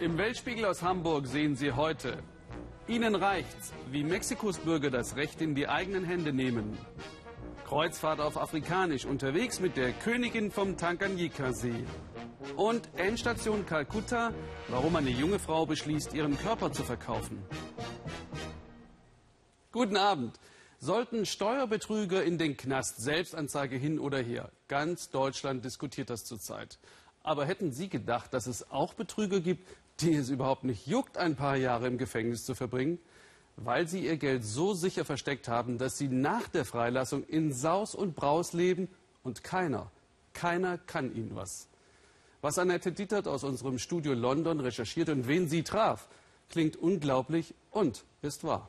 Im Weltspiegel aus Hamburg sehen Sie heute. Ihnen reicht's, wie Mexikos Bürger das Recht in die eigenen Hände nehmen. Kreuzfahrt auf Afrikanisch unterwegs mit der Königin vom Tanganyika-See. Und Endstation Kalkutta, warum eine junge Frau beschließt, ihren Körper zu verkaufen. Guten Abend. Sollten Steuerbetrüger in den Knast, Selbstanzeige hin oder her? Ganz Deutschland diskutiert das zurzeit. Aber hätten Sie gedacht, dass es auch Betrüger gibt, die es überhaupt nicht juckt, ein paar Jahre im Gefängnis zu verbringen? Weil sie ihr Geld so sicher versteckt haben, dass sie nach der Freilassung in Saus und Braus leben und keiner, keiner kann ihnen was. Was Annette Dietert aus unserem Studio London recherchiert und wen sie traf, klingt unglaublich und ist wahr.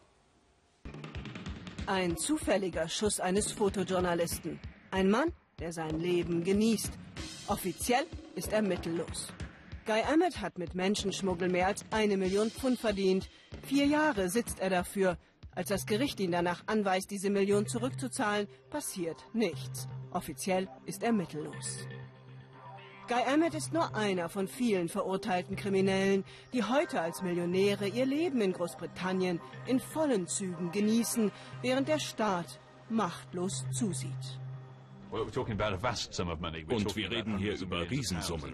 Ein zufälliger Schuss eines Fotojournalisten. Ein Mann, der sein Leben genießt. Offiziell ist er mittellos. Guy Emmett hat mit Menschenschmuggel mehr als eine Million Pfund verdient. Vier Jahre sitzt er dafür. Als das Gericht ihn danach anweist, diese Million zurückzuzahlen, passiert nichts. Offiziell ist er mittellos. Guy Emmett ist nur einer von vielen verurteilten Kriminellen, die heute als Millionäre ihr Leben in Großbritannien in vollen Zügen genießen, während der Staat machtlos zusieht. Und wir reden hier über Riesensummen.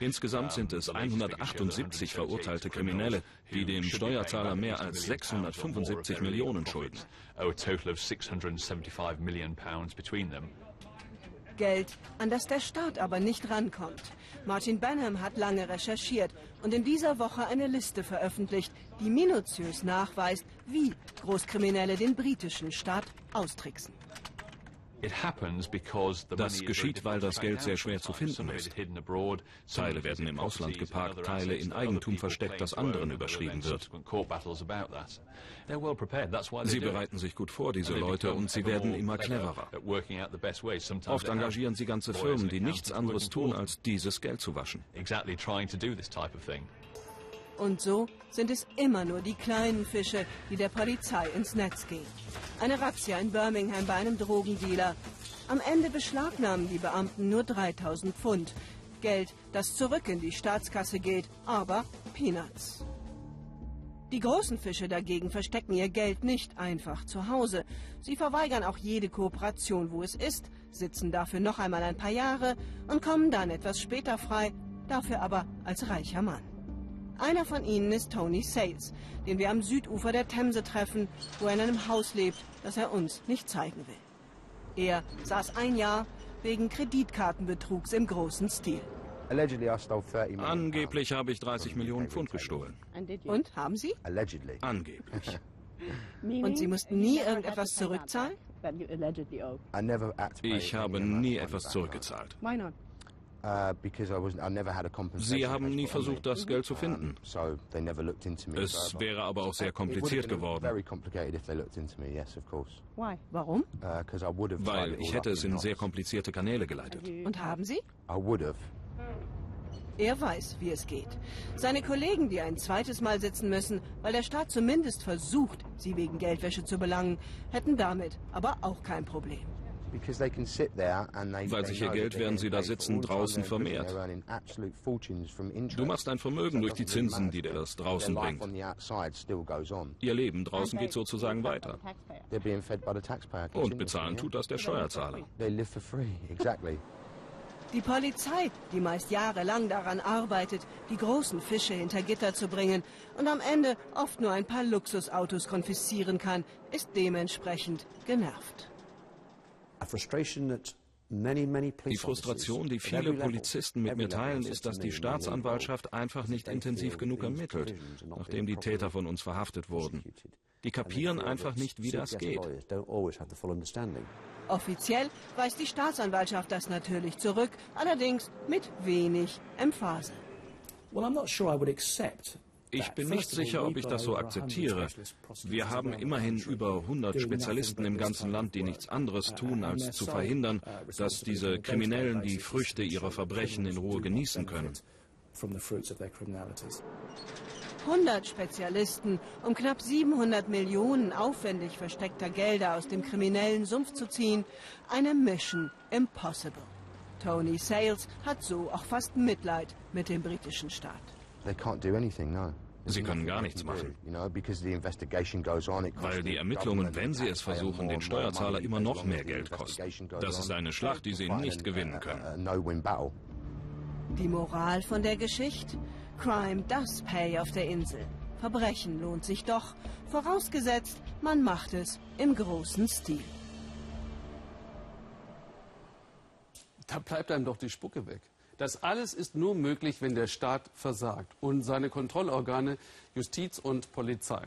Insgesamt sind es 178 verurteilte Kriminelle, die dem Steuerzahler mehr als 675 Millionen schulden. Geld, an das der Staat aber nicht rankommt. Martin Benham hat lange recherchiert und in dieser Woche eine Liste veröffentlicht, die minutiös nachweist, wie Großkriminelle den britischen Staat austricksen. Das geschieht, weil das Geld sehr schwer zu finden ist. Teile werden im Ausland geparkt, Teile in Eigentum versteckt, das anderen überschrieben wird. Sie bereiten sich gut vor, diese Leute, und sie werden immer cleverer. Oft engagieren sie ganze Firmen, die nichts anderes tun, als dieses Geld zu waschen. Und so sind es immer nur die kleinen Fische, die der Polizei ins Netz gehen. Eine Razzia in Birmingham bei einem Drogendealer. Am Ende beschlagnahmen die Beamten nur 3000 Pfund. Geld, das zurück in die Staatskasse geht, aber Peanuts. Die großen Fische dagegen verstecken ihr Geld nicht einfach zu Hause. Sie verweigern auch jede Kooperation, wo es ist, sitzen dafür noch einmal ein paar Jahre und kommen dann etwas später frei, dafür aber als reicher Mann. Einer von ihnen ist Tony Sales, den wir am Südufer der Themse treffen, wo er in einem Haus lebt, das er uns nicht zeigen will. Er saß ein Jahr wegen Kreditkartenbetrugs im großen Stil. Angeblich habe ich 30 Millionen Pfund gestohlen. Und haben Sie? Angeblich. Und Sie mussten nie irgendetwas zurückzahlen? Ich habe nie etwas zurückgezahlt. Uh, Sie haben nie versucht, das Geld zu finden. Es wäre aber auch sehr kompliziert geworden. Warum? Uh, Weil ich hätte es in sehr komplizierte Kanäle geleitet. Und haben Sie? Er weiß, wie es geht. Seine Kollegen, die ein zweites Mal sitzen müssen, weil der Staat zumindest versucht, sie wegen Geldwäsche zu belangen, hätten damit aber auch kein Problem. Weil sich ihr Geld, während sie da sitzen, draußen vermehrt. Du machst ein Vermögen durch die Zinsen, die dir das draußen bringt. Ihr Leben draußen geht sozusagen weiter. Und bezahlen tut das der Steuerzahler. Die Polizei, die meist jahrelang daran arbeitet, die großen Fische hinter Gitter zu bringen und am Ende oft nur ein paar Luxusautos konfiszieren kann, ist dementsprechend genervt. Die Frustration, die viele Polizisten mit mir teilen, ist, dass die Staatsanwaltschaft einfach nicht intensiv genug ermittelt, nachdem die Täter von uns verhaftet wurden. Die kapieren einfach nicht, wie das geht. Offiziell weist die Staatsanwaltschaft das natürlich zurück, allerdings mit wenig Emphase. Ich bin nicht sicher, ob ich das so akzeptiere. Wir haben immerhin über 100 Spezialisten im ganzen Land, die nichts anderes tun, als zu verhindern, dass diese Kriminellen die Früchte ihrer Verbrechen in Ruhe genießen können. 100 Spezialisten, um knapp 700 Millionen aufwendig versteckter Gelder aus dem kriminellen Sumpf zu ziehen. Eine Mission Impossible. Tony Sales hat so auch fast Mitleid mit dem britischen Staat. Sie können gar nichts machen. Weil die Ermittlungen, wenn sie es versuchen, den Steuerzahler immer noch mehr Geld kosten. Das ist eine Schlacht, die sie nicht gewinnen können. Die Moral von der Geschichte? Crime does pay auf der Insel. Verbrechen lohnt sich doch, vorausgesetzt, man macht es im großen Stil. Da bleibt einem doch die Spucke weg. Das alles ist nur möglich, wenn der Staat versagt und seine Kontrollorgane Justiz und Polizei.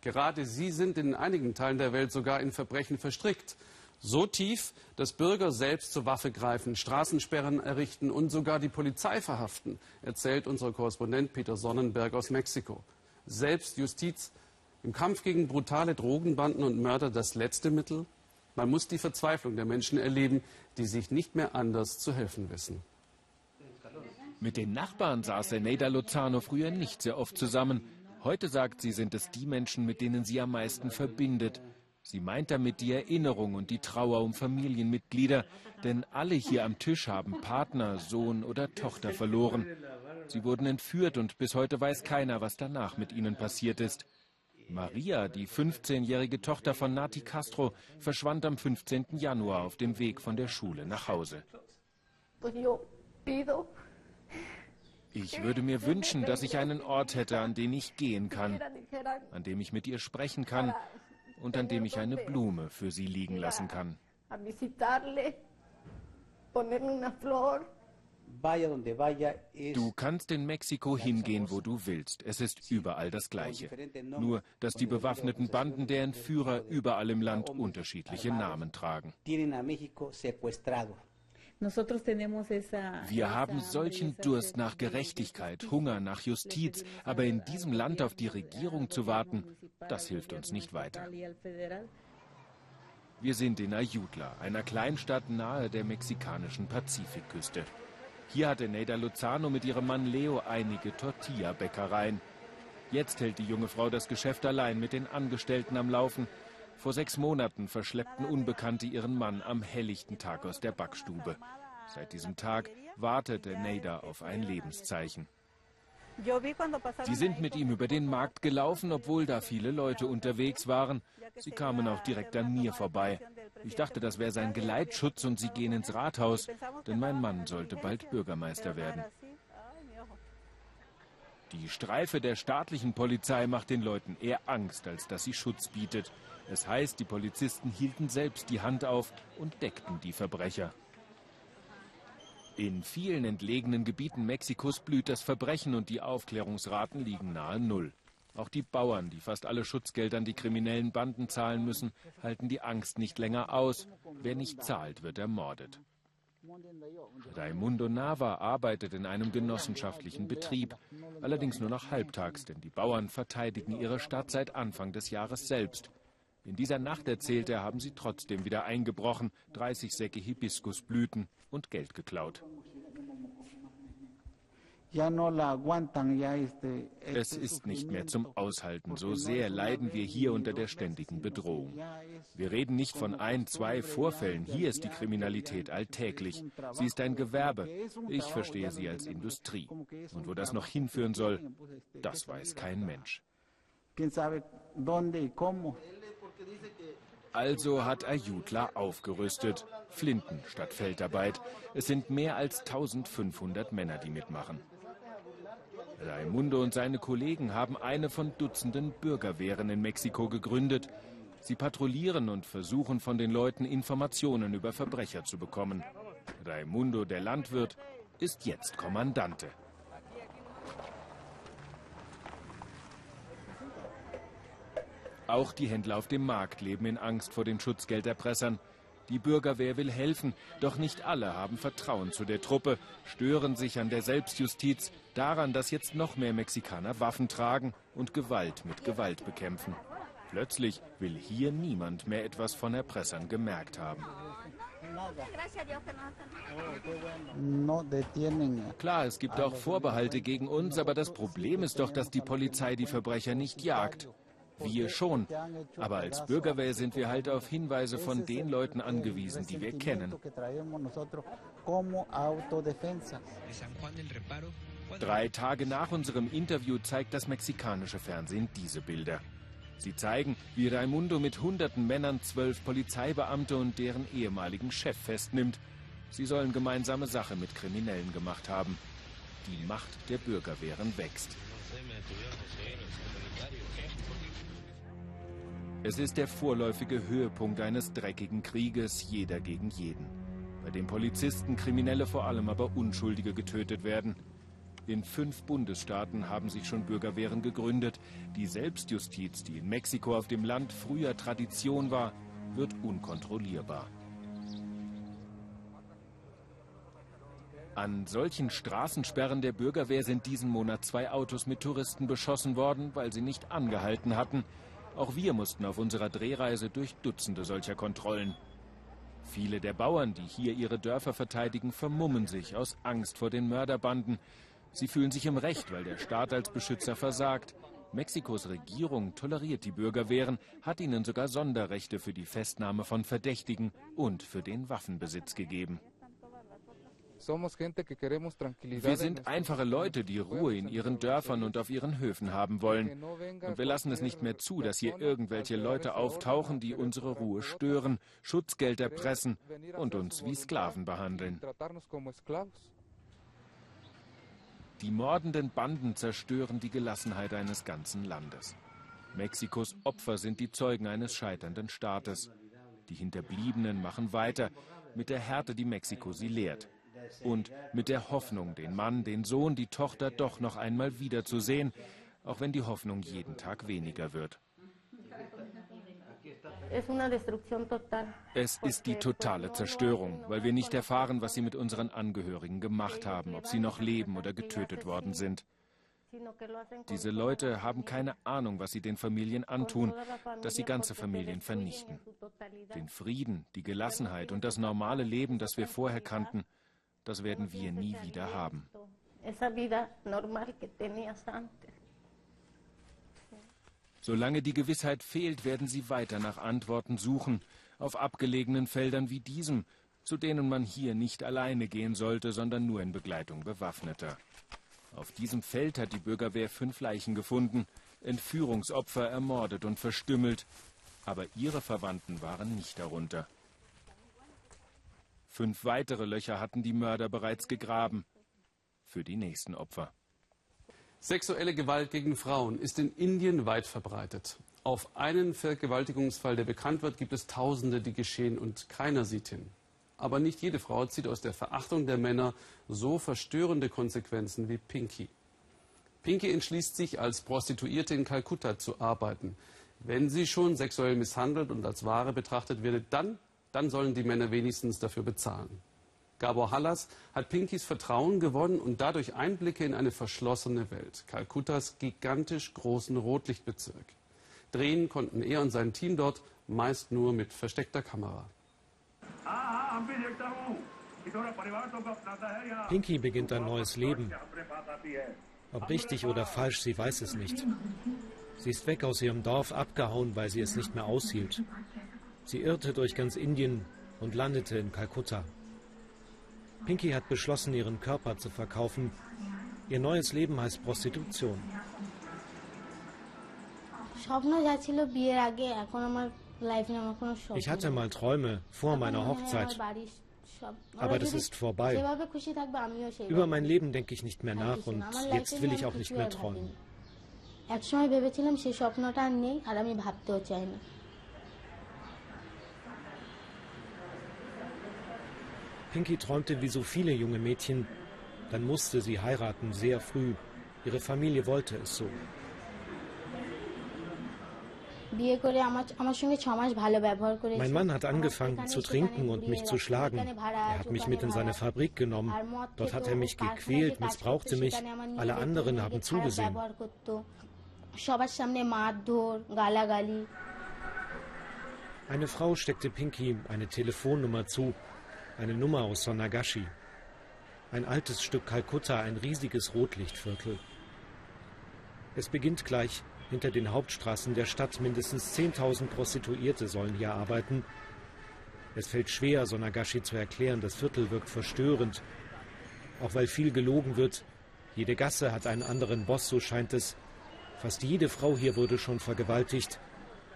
Gerade sie sind in einigen Teilen der Welt sogar in Verbrechen verstrickt. So tief, dass Bürger selbst zur Waffe greifen, Straßensperren errichten und sogar die Polizei verhaften, erzählt unser Korrespondent Peter Sonnenberg aus Mexiko. Selbst Justiz im Kampf gegen brutale Drogenbanden und Mörder das letzte Mittel? Man muss die Verzweiflung der Menschen erleben, die sich nicht mehr anders zu helfen wissen. Mit den Nachbarn saß Eneida Lozano früher nicht sehr oft zusammen. Heute sagt sie, sind es die Menschen, mit denen sie am meisten verbindet. Sie meint damit die Erinnerung und die Trauer um Familienmitglieder, denn alle hier am Tisch haben Partner, Sohn oder Tochter verloren. Sie wurden entführt und bis heute weiß keiner, was danach mit ihnen passiert ist. Maria, die 15-jährige Tochter von Nati Castro, verschwand am 15. Januar auf dem Weg von der Schule nach Hause. Ich würde mir wünschen, dass ich einen Ort hätte, an den ich gehen kann, an dem ich mit ihr sprechen kann und an dem ich eine Blume für sie liegen lassen kann. Du kannst in Mexiko hingehen, wo du willst. Es ist überall das Gleiche. Nur, dass die bewaffneten Banden der Entführer überall im Land unterschiedliche Namen tragen. Wir haben solchen Durst nach Gerechtigkeit, Hunger nach Justiz, aber in diesem Land auf die Regierung zu warten, das hilft uns nicht weiter. Wir sind in Ayutla, einer Kleinstadt nahe der mexikanischen Pazifikküste. Hier hatte Neida Luzano mit ihrem Mann Leo einige Tortilla-Bäckereien. Jetzt hält die junge Frau das Geschäft allein mit den Angestellten am Laufen. Vor sechs Monaten verschleppten Unbekannte ihren Mann am helllichten Tag aus der Backstube. Seit diesem Tag wartete Neida auf ein Lebenszeichen. Sie sind mit ihm über den Markt gelaufen, obwohl da viele Leute unterwegs waren. Sie kamen auch direkt an mir vorbei. Ich dachte, das wäre sein Geleitschutz und sie gehen ins Rathaus, denn mein Mann sollte bald Bürgermeister werden. Die Streife der staatlichen Polizei macht den Leuten eher Angst, als dass sie Schutz bietet. Es heißt, die Polizisten hielten selbst die Hand auf und deckten die Verbrecher. In vielen entlegenen Gebieten Mexikos blüht das Verbrechen und die Aufklärungsraten liegen nahe Null. Auch die Bauern, die fast alle Schutzgelder an die kriminellen Banden zahlen müssen, halten die Angst nicht länger aus. Wer nicht zahlt, wird ermordet. Raimundo Nava arbeitet in einem genossenschaftlichen Betrieb, allerdings nur noch halbtags, denn die Bauern verteidigen ihre Stadt seit Anfang des Jahres selbst. In dieser Nacht, erzählt er, haben sie trotzdem wieder eingebrochen, 30 Säcke Hibiskusblüten und Geld geklaut. Es ist nicht mehr zum Aushalten. So sehr leiden wir hier unter der ständigen Bedrohung. Wir reden nicht von ein, zwei Vorfällen. Hier ist die Kriminalität alltäglich. Sie ist ein Gewerbe. Ich verstehe sie als Industrie. Und wo das noch hinführen soll, das weiß kein Mensch. Also hat Ayutla aufgerüstet. Flinten statt Feldarbeit. Es sind mehr als 1500 Männer, die mitmachen. Raimundo und seine Kollegen haben eine von Dutzenden Bürgerwehren in Mexiko gegründet. Sie patrouillieren und versuchen von den Leuten Informationen über Verbrecher zu bekommen. Raimundo, der Landwirt, ist jetzt Kommandante. Auch die Händler auf dem Markt leben in Angst vor den Schutzgelderpressern. Die Bürgerwehr will helfen, doch nicht alle haben Vertrauen zu der Truppe, stören sich an der Selbstjustiz, daran, dass jetzt noch mehr Mexikaner Waffen tragen und Gewalt mit Gewalt bekämpfen. Plötzlich will hier niemand mehr etwas von Erpressern gemerkt haben. Klar, es gibt auch Vorbehalte gegen uns, aber das Problem ist doch, dass die Polizei die Verbrecher nicht jagt. Wir schon. Aber als Bürgerwehr sind wir halt auf Hinweise von den Leuten angewiesen, die wir kennen. Drei Tage nach unserem Interview zeigt das mexikanische Fernsehen diese Bilder. Sie zeigen, wie Raimundo mit hunderten Männern zwölf Polizeibeamte und deren ehemaligen Chef festnimmt. Sie sollen gemeinsame Sache mit Kriminellen gemacht haben. Die Macht der Bürgerwehren wächst. Es ist der vorläufige Höhepunkt eines dreckigen Krieges, jeder gegen jeden. Bei dem Polizisten, Kriminelle vor allem aber Unschuldige getötet werden. In fünf Bundesstaaten haben sich schon Bürgerwehren gegründet. Die Selbstjustiz, die in Mexiko auf dem Land früher Tradition war, wird unkontrollierbar. An solchen Straßensperren der Bürgerwehr sind diesen Monat zwei Autos mit Touristen beschossen worden, weil sie nicht angehalten hatten. Auch wir mussten auf unserer Drehreise durch Dutzende solcher Kontrollen. Viele der Bauern, die hier ihre Dörfer verteidigen, vermummen sich aus Angst vor den Mörderbanden. Sie fühlen sich im Recht, weil der Staat als Beschützer versagt. Mexikos Regierung toleriert die Bürgerwehren, hat ihnen sogar Sonderrechte für die Festnahme von Verdächtigen und für den Waffenbesitz gegeben. Wir sind einfache Leute, die Ruhe in ihren Dörfern und auf ihren Höfen haben wollen. Und wir lassen es nicht mehr zu, dass hier irgendwelche Leute auftauchen, die unsere Ruhe stören, Schutzgeld erpressen und uns wie Sklaven behandeln. Die mordenden Banden zerstören die Gelassenheit eines ganzen Landes. Mexikos Opfer sind die Zeugen eines scheiternden Staates. Die Hinterbliebenen machen weiter mit der Härte, die Mexiko sie lehrt und mit der Hoffnung, den Mann, den Sohn, die Tochter doch noch einmal wiederzusehen, auch wenn die Hoffnung jeden Tag weniger wird. Es ist die totale Zerstörung, weil wir nicht erfahren, was sie mit unseren Angehörigen gemacht haben, ob sie noch leben oder getötet worden sind. Diese Leute haben keine Ahnung, was sie den Familien antun, dass sie ganze Familien vernichten. Den Frieden, die Gelassenheit und das normale Leben, das wir vorher kannten, das werden wir nie wieder haben. Solange die Gewissheit fehlt, werden sie weiter nach Antworten suchen, auf abgelegenen Feldern wie diesem, zu denen man hier nicht alleine gehen sollte, sondern nur in Begleitung Bewaffneter. Auf diesem Feld hat die Bürgerwehr fünf Leichen gefunden, Entführungsopfer ermordet und verstümmelt, aber ihre Verwandten waren nicht darunter. Fünf weitere Löcher hatten die Mörder bereits gegraben. Für die nächsten Opfer. Sexuelle Gewalt gegen Frauen ist in Indien weit verbreitet. Auf einen Vergewaltigungsfall, der bekannt wird, gibt es Tausende, die geschehen und keiner sieht hin. Aber nicht jede Frau zieht aus der Verachtung der Männer so verstörende Konsequenzen wie Pinky. Pinky entschließt sich, als Prostituierte in Kalkutta zu arbeiten. Wenn sie schon sexuell misshandelt und als Ware betrachtet wird, dann dann sollen die Männer wenigstens dafür bezahlen. Gabor Hallas hat Pinkys Vertrauen gewonnen und dadurch Einblicke in eine verschlossene Welt. Kalkuttas gigantisch großen Rotlichtbezirk. Drehen konnten er und sein Team dort meist nur mit versteckter Kamera. Pinky beginnt ein neues Leben. Ob richtig oder falsch, sie weiß es nicht. Sie ist weg aus ihrem Dorf, abgehauen, weil sie es nicht mehr aushielt. Sie irrte durch ganz Indien und landete in Kalkutta. Pinky hat beschlossen, ihren Körper zu verkaufen. Ihr neues Leben heißt Prostitution. Ich hatte mal Träume vor meiner Hochzeit. Aber das ist vorbei. Über mein Leben denke ich nicht mehr nach und jetzt will ich auch nicht mehr träumen. একসময় ভেবেছিলাম সেই স্বপ্নটা আর নেই আর আমি ভাবতেও চাই না Pinky träumte wie so viele junge Mädchen. Dann musste sie heiraten, sehr früh. Ihre Familie wollte es so. Mein Mann hat angefangen zu trinken und mich zu schlagen. Er hat mich mit in seine Fabrik genommen. Dort hat er mich gequält, missbrauchte mich. Alle anderen haben zugesehen. Eine Frau steckte Pinky eine Telefonnummer zu, eine Nummer aus Sonagashi. Ein altes Stück Kalkutta, ein riesiges Rotlichtviertel. Es beginnt gleich hinter den Hauptstraßen der Stadt. Mindestens 10.000 Prostituierte sollen hier arbeiten. Es fällt schwer, Sonagashi zu erklären. Das Viertel wirkt verstörend. Auch weil viel gelogen wird, Jede Gasse hat einen anderen Boss, so scheint es. Fast jede Frau hier wurde schon vergewaltigt.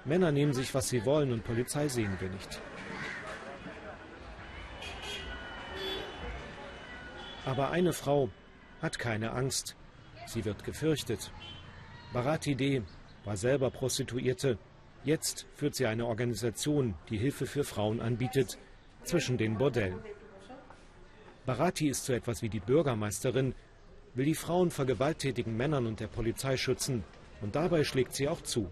Männer nehmen sich, was sie wollen und Polizei sehen wir nicht. Aber eine Frau hat keine Angst. Sie wird gefürchtet. Bharati D. war selber Prostituierte. Jetzt führt sie eine Organisation, die Hilfe für Frauen anbietet, zwischen den Bordellen. Bharati ist so etwas wie die Bürgermeisterin, will die Frauen vor gewalttätigen Männern und der Polizei schützen. Und dabei schlägt sie auch zu.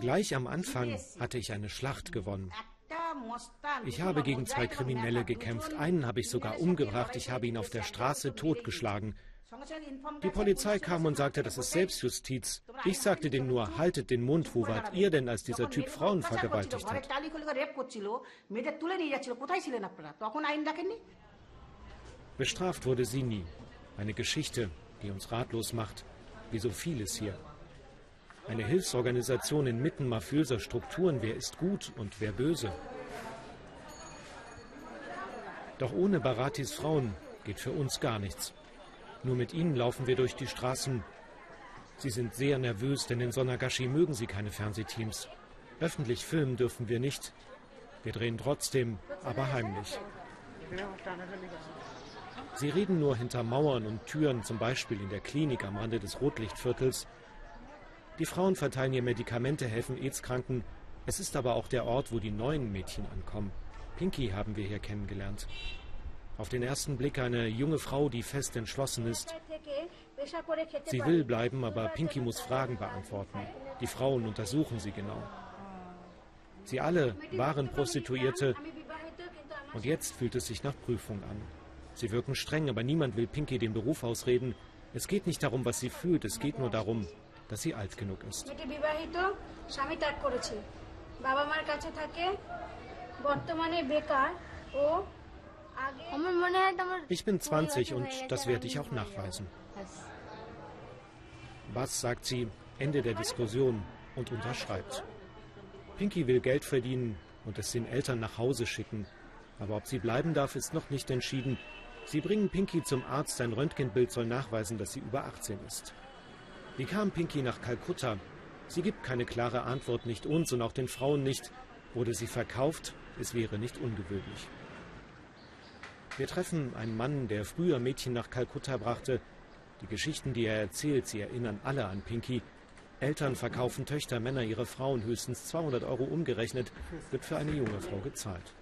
Gleich am Anfang hatte ich eine Schlacht gewonnen. Ich habe gegen zwei Kriminelle gekämpft. Einen habe ich sogar umgebracht. Ich habe ihn auf der Straße totgeschlagen. Die Polizei kam und sagte, das ist Selbstjustiz. Ich sagte denen nur, haltet den Mund, wo wart ihr denn, als dieser Typ Frauen vergewaltigt hat? Bestraft wurde sie nie. Eine Geschichte, die uns ratlos macht, wie so vieles hier. Eine Hilfsorganisation inmitten mafiöser Strukturen, wer ist gut und wer böse. Doch ohne Baratis Frauen geht für uns gar nichts. Nur mit ihnen laufen wir durch die Straßen. Sie sind sehr nervös, denn in Sonagashi mögen sie keine Fernsehteams. Öffentlich filmen dürfen wir nicht. Wir drehen trotzdem, aber heimlich. Sie reden nur hinter Mauern und Türen, zum Beispiel in der Klinik am Rande des Rotlichtviertels. Die Frauen verteilen ihr Medikamente, helfen AIDS-Kranken. Es ist aber auch der Ort, wo die neuen Mädchen ankommen. Pinky haben wir hier kennengelernt. Auf den ersten Blick eine junge Frau, die fest entschlossen ist. Sie will bleiben, aber Pinky muss Fragen beantworten. Die Frauen untersuchen sie genau. Sie alle waren Prostituierte und jetzt fühlt es sich nach Prüfung an. Sie wirken streng, aber niemand will Pinky den Beruf ausreden. Es geht nicht darum, was sie fühlt, es geht nur darum, dass sie alt genug ist. Ich bin 20 und das werde ich auch nachweisen. Was sagt sie? Ende der Diskussion und unterschreibt. Pinky will Geld verdienen und es den Eltern nach Hause schicken. Aber ob sie bleiben darf, ist noch nicht entschieden. Sie bringen Pinky zum Arzt. Sein Röntgenbild soll nachweisen, dass sie über 18 ist. Wie kam Pinky nach Kalkutta? Sie gibt keine klare Antwort, nicht uns und auch den Frauen nicht. Wurde sie verkauft? Es wäre nicht ungewöhnlich. Wir treffen einen Mann, der früher Mädchen nach Kalkutta brachte. Die Geschichten, die er erzählt, sie erinnern alle an Pinky. Eltern verkaufen Töchter, Männer ihre Frauen. Höchstens 200 Euro umgerechnet wird für eine junge Frau gezahlt.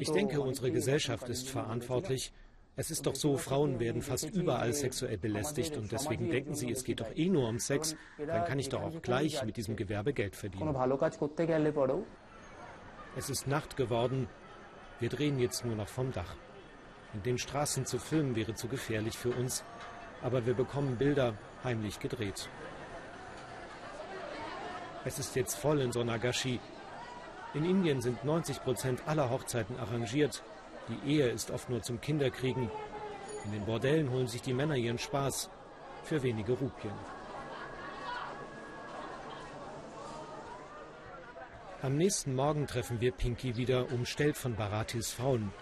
Ich denke, unsere Gesellschaft ist verantwortlich. Es ist doch so, Frauen werden fast überall sexuell belästigt und deswegen denken sie, es geht doch eh nur um Sex. Dann kann ich doch auch gleich mit diesem Gewerbe Geld verdienen. Es ist Nacht geworden. Wir drehen jetzt nur noch vom Dach. In den Straßen zu filmen wäre zu gefährlich für uns, aber wir bekommen Bilder heimlich gedreht. Es ist jetzt voll in Sonagashi. In Indien sind 90 Prozent aller Hochzeiten arrangiert. Die Ehe ist oft nur zum Kinderkriegen. In den Bordellen holen sich die Männer ihren Spaß für wenige Rupien. Am nächsten Morgen treffen wir Pinky wieder, umstellt von Baratis Frauen.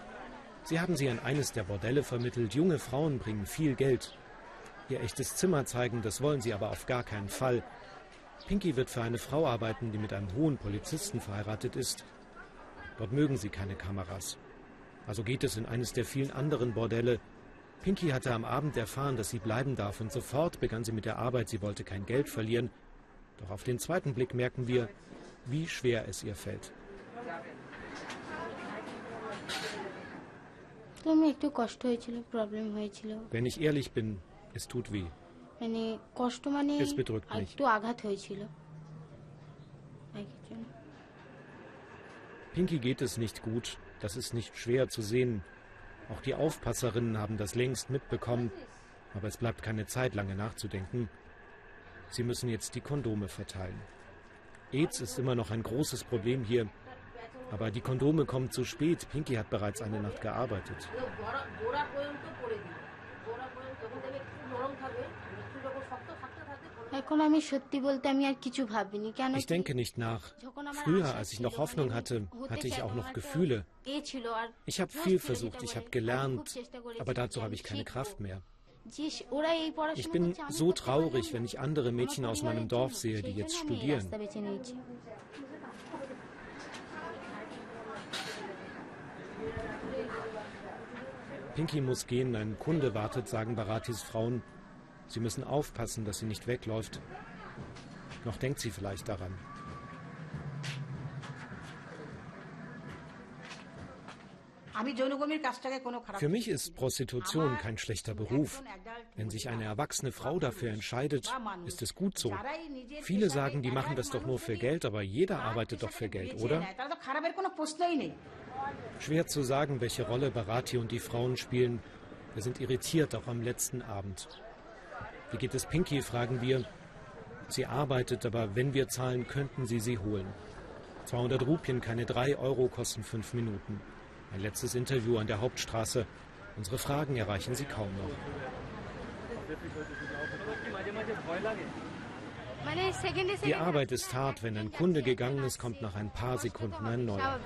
Sie haben sie an eines der Bordelle vermittelt. Junge Frauen bringen viel Geld. Ihr echtes Zimmer zeigen, das wollen sie aber auf gar keinen Fall. Pinky wird für eine Frau arbeiten, die mit einem hohen Polizisten verheiratet ist. Dort mögen sie keine Kameras. Also geht es in eines der vielen anderen Bordelle. Pinky hatte am Abend erfahren, dass sie bleiben darf und sofort begann sie mit der Arbeit. Sie wollte kein Geld verlieren. Doch auf den zweiten Blick merken wir, wie schwer es ihr fällt. Wenn ich ehrlich bin, es tut weh. Es bedrückt mich. Pinky geht es nicht gut. Das ist nicht schwer zu sehen. Auch die Aufpasserinnen haben das längst mitbekommen. Aber es bleibt keine Zeit, lange nachzudenken. Sie müssen jetzt die Kondome verteilen. AIDS ist immer noch ein großes Problem hier. Aber die Kondome kommen zu spät. Pinky hat bereits eine Nacht gearbeitet. Ich denke nicht nach. Früher, als ich noch Hoffnung hatte, hatte ich auch noch Gefühle. Ich habe viel versucht, ich habe gelernt, aber dazu habe ich keine Kraft mehr. Ich bin so traurig, wenn ich andere Mädchen aus meinem Dorf sehe, die jetzt studieren. Pinky muss gehen, ein Kunde wartet, sagen Baratis Frauen. Sie müssen aufpassen, dass sie nicht wegläuft. Noch denkt sie vielleicht daran. Für mich ist Prostitution kein schlechter Beruf. Wenn sich eine erwachsene Frau dafür entscheidet, ist es gut so. Viele sagen, die machen das doch nur für Geld, aber jeder arbeitet doch für Geld, oder? Schwer zu sagen, welche Rolle Barati und die Frauen spielen. Wir sind irritiert, auch am letzten Abend. Wie geht es Pinky, fragen wir. Sie arbeitet, aber wenn wir zahlen, könnten Sie sie holen. 200 Rupien, keine 3 Euro, kosten 5 Minuten. Ein letztes Interview an der Hauptstraße. Unsere Fragen erreichen sie kaum noch. Die Arbeit ist hart. Wenn ein Kunde gegangen ist, kommt nach ein paar Sekunden ein neuer.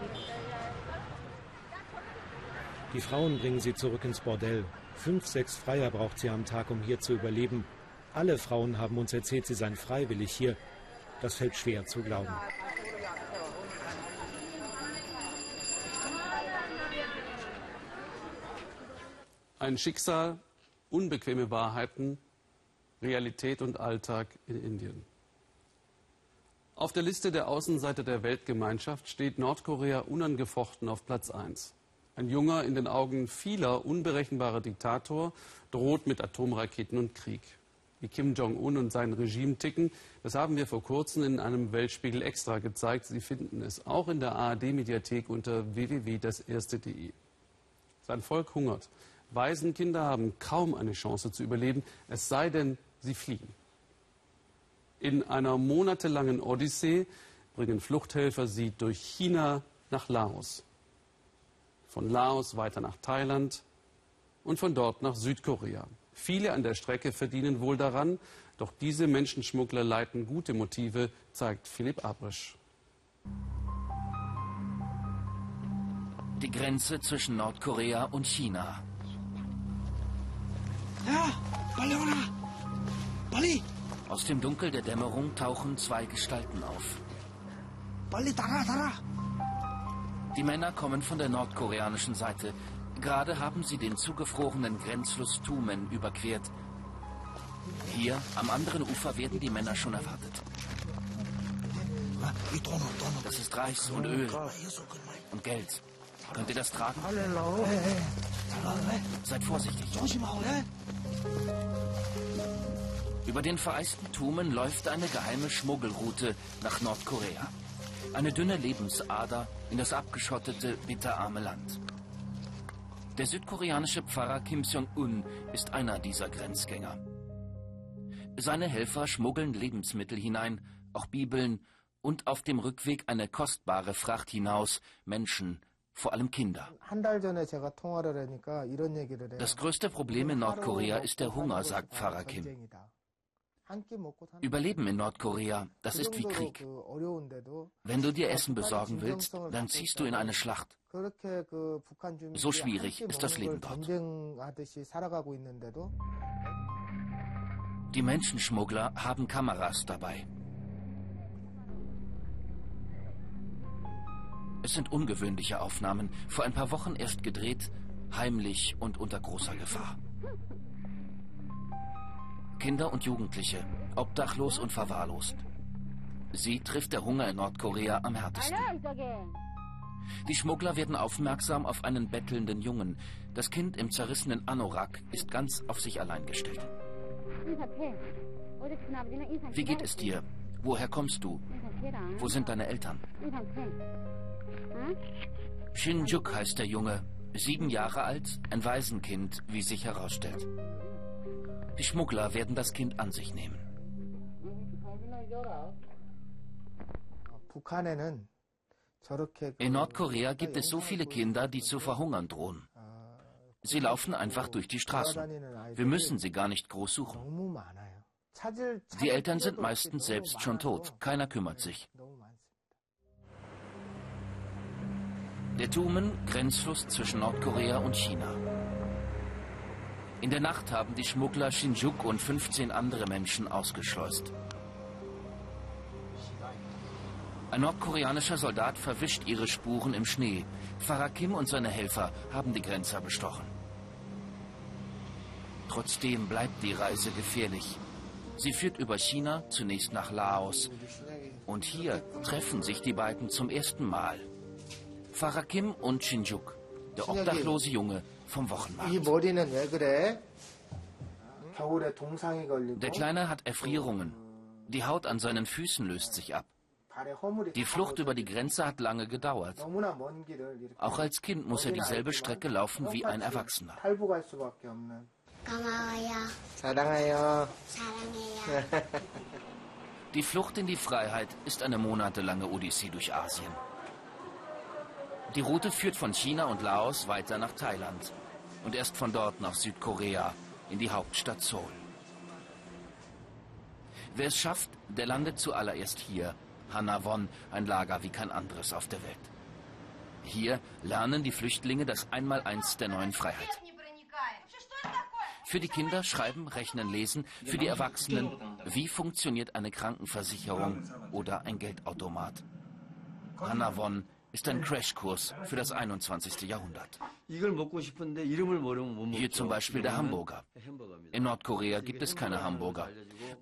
Die Frauen bringen sie zurück ins Bordell. Fünf, sechs Freier braucht sie am Tag, um hier zu überleben. Alle Frauen haben uns erzählt, sie seien freiwillig hier. Das fällt schwer zu glauben. Ein Schicksal, unbequeme Wahrheiten, Realität und Alltag in Indien. Auf der Liste der Außenseiter der Weltgemeinschaft steht Nordkorea unangefochten auf Platz 1. Ein junger, in den Augen vieler unberechenbarer Diktator droht mit Atomraketen und Krieg. Wie Kim Jong-un und sein Regime ticken, das haben wir vor kurzem in einem Weltspiegel extra gezeigt. Sie finden es auch in der ARD-Mediathek unter www.das-erste.de. Sein Volk hungert. Waisenkinder haben kaum eine Chance zu überleben, es sei denn, sie fliehen. In einer monatelangen Odyssee bringen Fluchthelfer sie durch China nach Laos. Von Laos weiter nach Thailand und von dort nach Südkorea. Viele an der Strecke verdienen wohl daran, doch diese Menschenschmuggler leiten gute Motive, zeigt Philipp Abrisch. Die Grenze zwischen Nordkorea und China. Aus dem Dunkel der Dämmerung tauchen zwei Gestalten auf. Die Männer kommen von der nordkoreanischen Seite. Gerade haben sie den zugefrorenen Grenzfluss Tumen überquert. Hier, am anderen Ufer, werden die Männer schon erwartet. Das ist Reis und Öl und Geld. Könnt ihr das tragen? Seid vorsichtig. Über den vereisten Tumen läuft eine geheime Schmuggelroute nach Nordkorea. Eine dünne Lebensader in das abgeschottete, bitterarme Land. Der südkoreanische Pfarrer Kim Seong-un ist einer dieser Grenzgänger. Seine Helfer schmuggeln Lebensmittel hinein, auch Bibeln und auf dem Rückweg eine kostbare Fracht hinaus, Menschen, vor allem Kinder. Das größte Problem in Nordkorea ist der Hunger, sagt Pfarrer Kim. Überleben in Nordkorea, das ist wie Krieg. Wenn du dir Essen besorgen willst, dann ziehst du in eine Schlacht. So schwierig ist das Leben dort. Die Menschenschmuggler haben Kameras dabei. Es sind ungewöhnliche Aufnahmen, vor ein paar Wochen erst gedreht, heimlich und unter großer Gefahr. Kinder und Jugendliche, obdachlos und verwahrlost. Sie trifft der Hunger in Nordkorea am härtesten. Die Schmuggler werden aufmerksam auf einen bettelnden Jungen. Das Kind im zerrissenen Anorak ist ganz auf sich allein gestellt. Wie geht es dir? Woher kommst du? Wo sind deine Eltern? Shinjuk heißt der Junge, sieben Jahre alt, ein Waisenkind, wie sich herausstellt. Die Schmuggler werden das Kind an sich nehmen. In Nordkorea gibt es so viele Kinder, die zu verhungern drohen. Sie laufen einfach durch die Straßen. Wir müssen sie gar nicht groß suchen. Die Eltern sind meistens selbst schon tot. Keiner kümmert sich. Der Tumen, Grenzfluss zwischen Nordkorea und China. In der Nacht haben die Schmuggler Shinjuk und 15 andere Menschen ausgeschleust. Ein nordkoreanischer Soldat verwischt ihre Spuren im Schnee. Pfarrer Kim und seine Helfer haben die Grenzer bestochen. Trotzdem bleibt die Reise gefährlich. Sie führt über China zunächst nach Laos. Und hier treffen sich die beiden zum ersten Mal. Pfarrer Kim und Shinjuk, der obdachlose Junge vom Wochenmarkt. Der Kleine hat Erfrierungen. Die Haut an seinen Füßen löst sich ab. Die Flucht über die Grenze hat lange gedauert. Auch als Kind muss er dieselbe Strecke laufen wie ein Erwachsener. Die Flucht in die Freiheit ist eine monatelange Odyssee durch Asien. Die Route führt von China und Laos weiter nach Thailand und erst von dort nach Südkorea in die Hauptstadt Seoul. Wer es schafft, der landet zuallererst hier, Hanawon, ein Lager wie kein anderes auf der Welt. Hier lernen die Flüchtlinge das Einmaleins der neuen Freiheit. Für die Kinder schreiben, rechnen, lesen, für die Erwachsenen, wie funktioniert eine Krankenversicherung oder ein Geldautomat. Hanawon ist ein Crashkurs für das 21. Jahrhundert. Hier zum Beispiel der Hamburger. In Nordkorea gibt es keine Hamburger.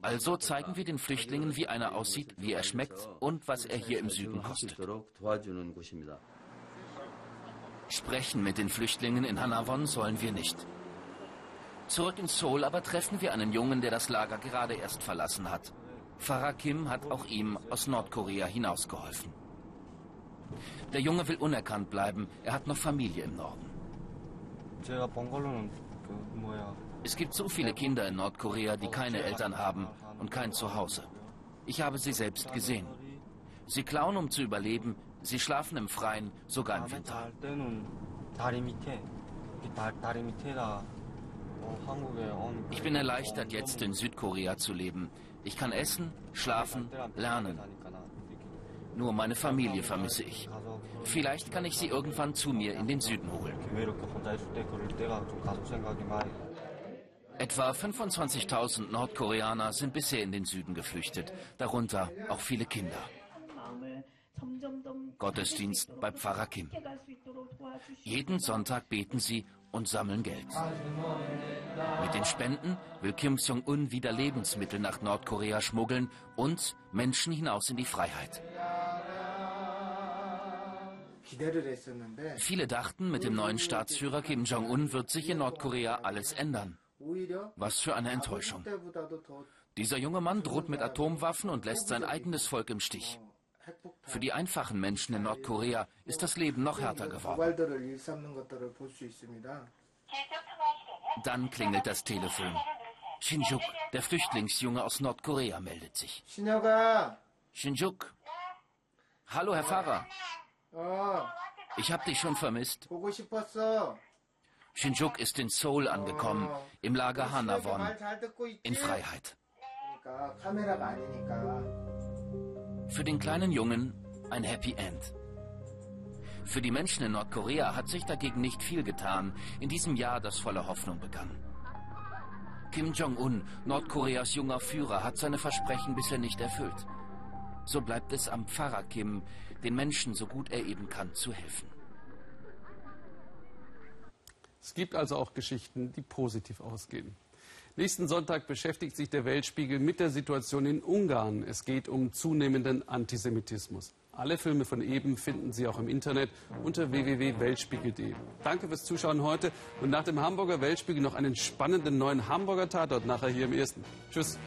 Also zeigen wir den Flüchtlingen, wie einer aussieht, wie er schmeckt und was er hier im Süden kostet. Sprechen mit den Flüchtlingen in Hanawon sollen wir nicht. Zurück in Seoul aber treffen wir einen Jungen, der das Lager gerade erst verlassen hat. Pfarrer Kim hat auch ihm aus Nordkorea hinausgeholfen. Der Junge will unerkannt bleiben. Er hat noch Familie im Norden. Es gibt so viele Kinder in Nordkorea, die keine Eltern haben und kein Zuhause. Ich habe sie selbst gesehen. Sie klauen, um zu überleben. Sie schlafen im Freien, sogar im Winter. Ich bin erleichtert, jetzt in Südkorea zu leben. Ich kann essen, schlafen, lernen. Nur meine Familie vermisse ich. Vielleicht kann ich sie irgendwann zu mir in den Süden holen. Etwa 25.000 Nordkoreaner sind bisher in den Süden geflüchtet, darunter auch viele Kinder. Gottesdienst bei Pfarrer Kim. Jeden Sonntag beten sie und sammeln Geld. Mit den Spenden will Kim Jong-un wieder Lebensmittel nach Nordkorea schmuggeln und Menschen hinaus in die Freiheit. Viele dachten, mit dem neuen Staatsführer Kim Jong-un wird sich in Nordkorea alles ändern. Was für eine Enttäuschung. Dieser junge Mann droht mit Atomwaffen und lässt sein eigenes Volk im Stich. Für die einfachen Menschen in Nordkorea ist das Leben noch härter geworden. Dann klingelt das Telefon. Shinjuk, der Flüchtlingsjunge aus Nordkorea, meldet sich. Shinjuk. Hallo, Herr Pfarrer. Ich habe dich schon vermisst. Shinjuk ist in Seoul angekommen, im Lager Hanawon, in Freiheit. Für den kleinen Jungen ein Happy End. Für die Menschen in Nordkorea hat sich dagegen nicht viel getan in diesem Jahr, das voller Hoffnung begann. Kim Jong-un, Nordkoreas junger Führer, hat seine Versprechen bisher nicht erfüllt. So bleibt es am Pfarrer Kim, den Menschen so gut er eben kann, zu helfen. Es gibt also auch Geschichten, die positiv ausgehen. Nächsten Sonntag beschäftigt sich der Weltspiegel mit der Situation in Ungarn. Es geht um zunehmenden Antisemitismus. Alle Filme von eben finden Sie auch im Internet unter www.weltspiegel.de. Danke fürs Zuschauen heute und nach dem Hamburger Weltspiegel noch einen spannenden neuen Hamburger Tatort nachher hier im ersten. Tschüss.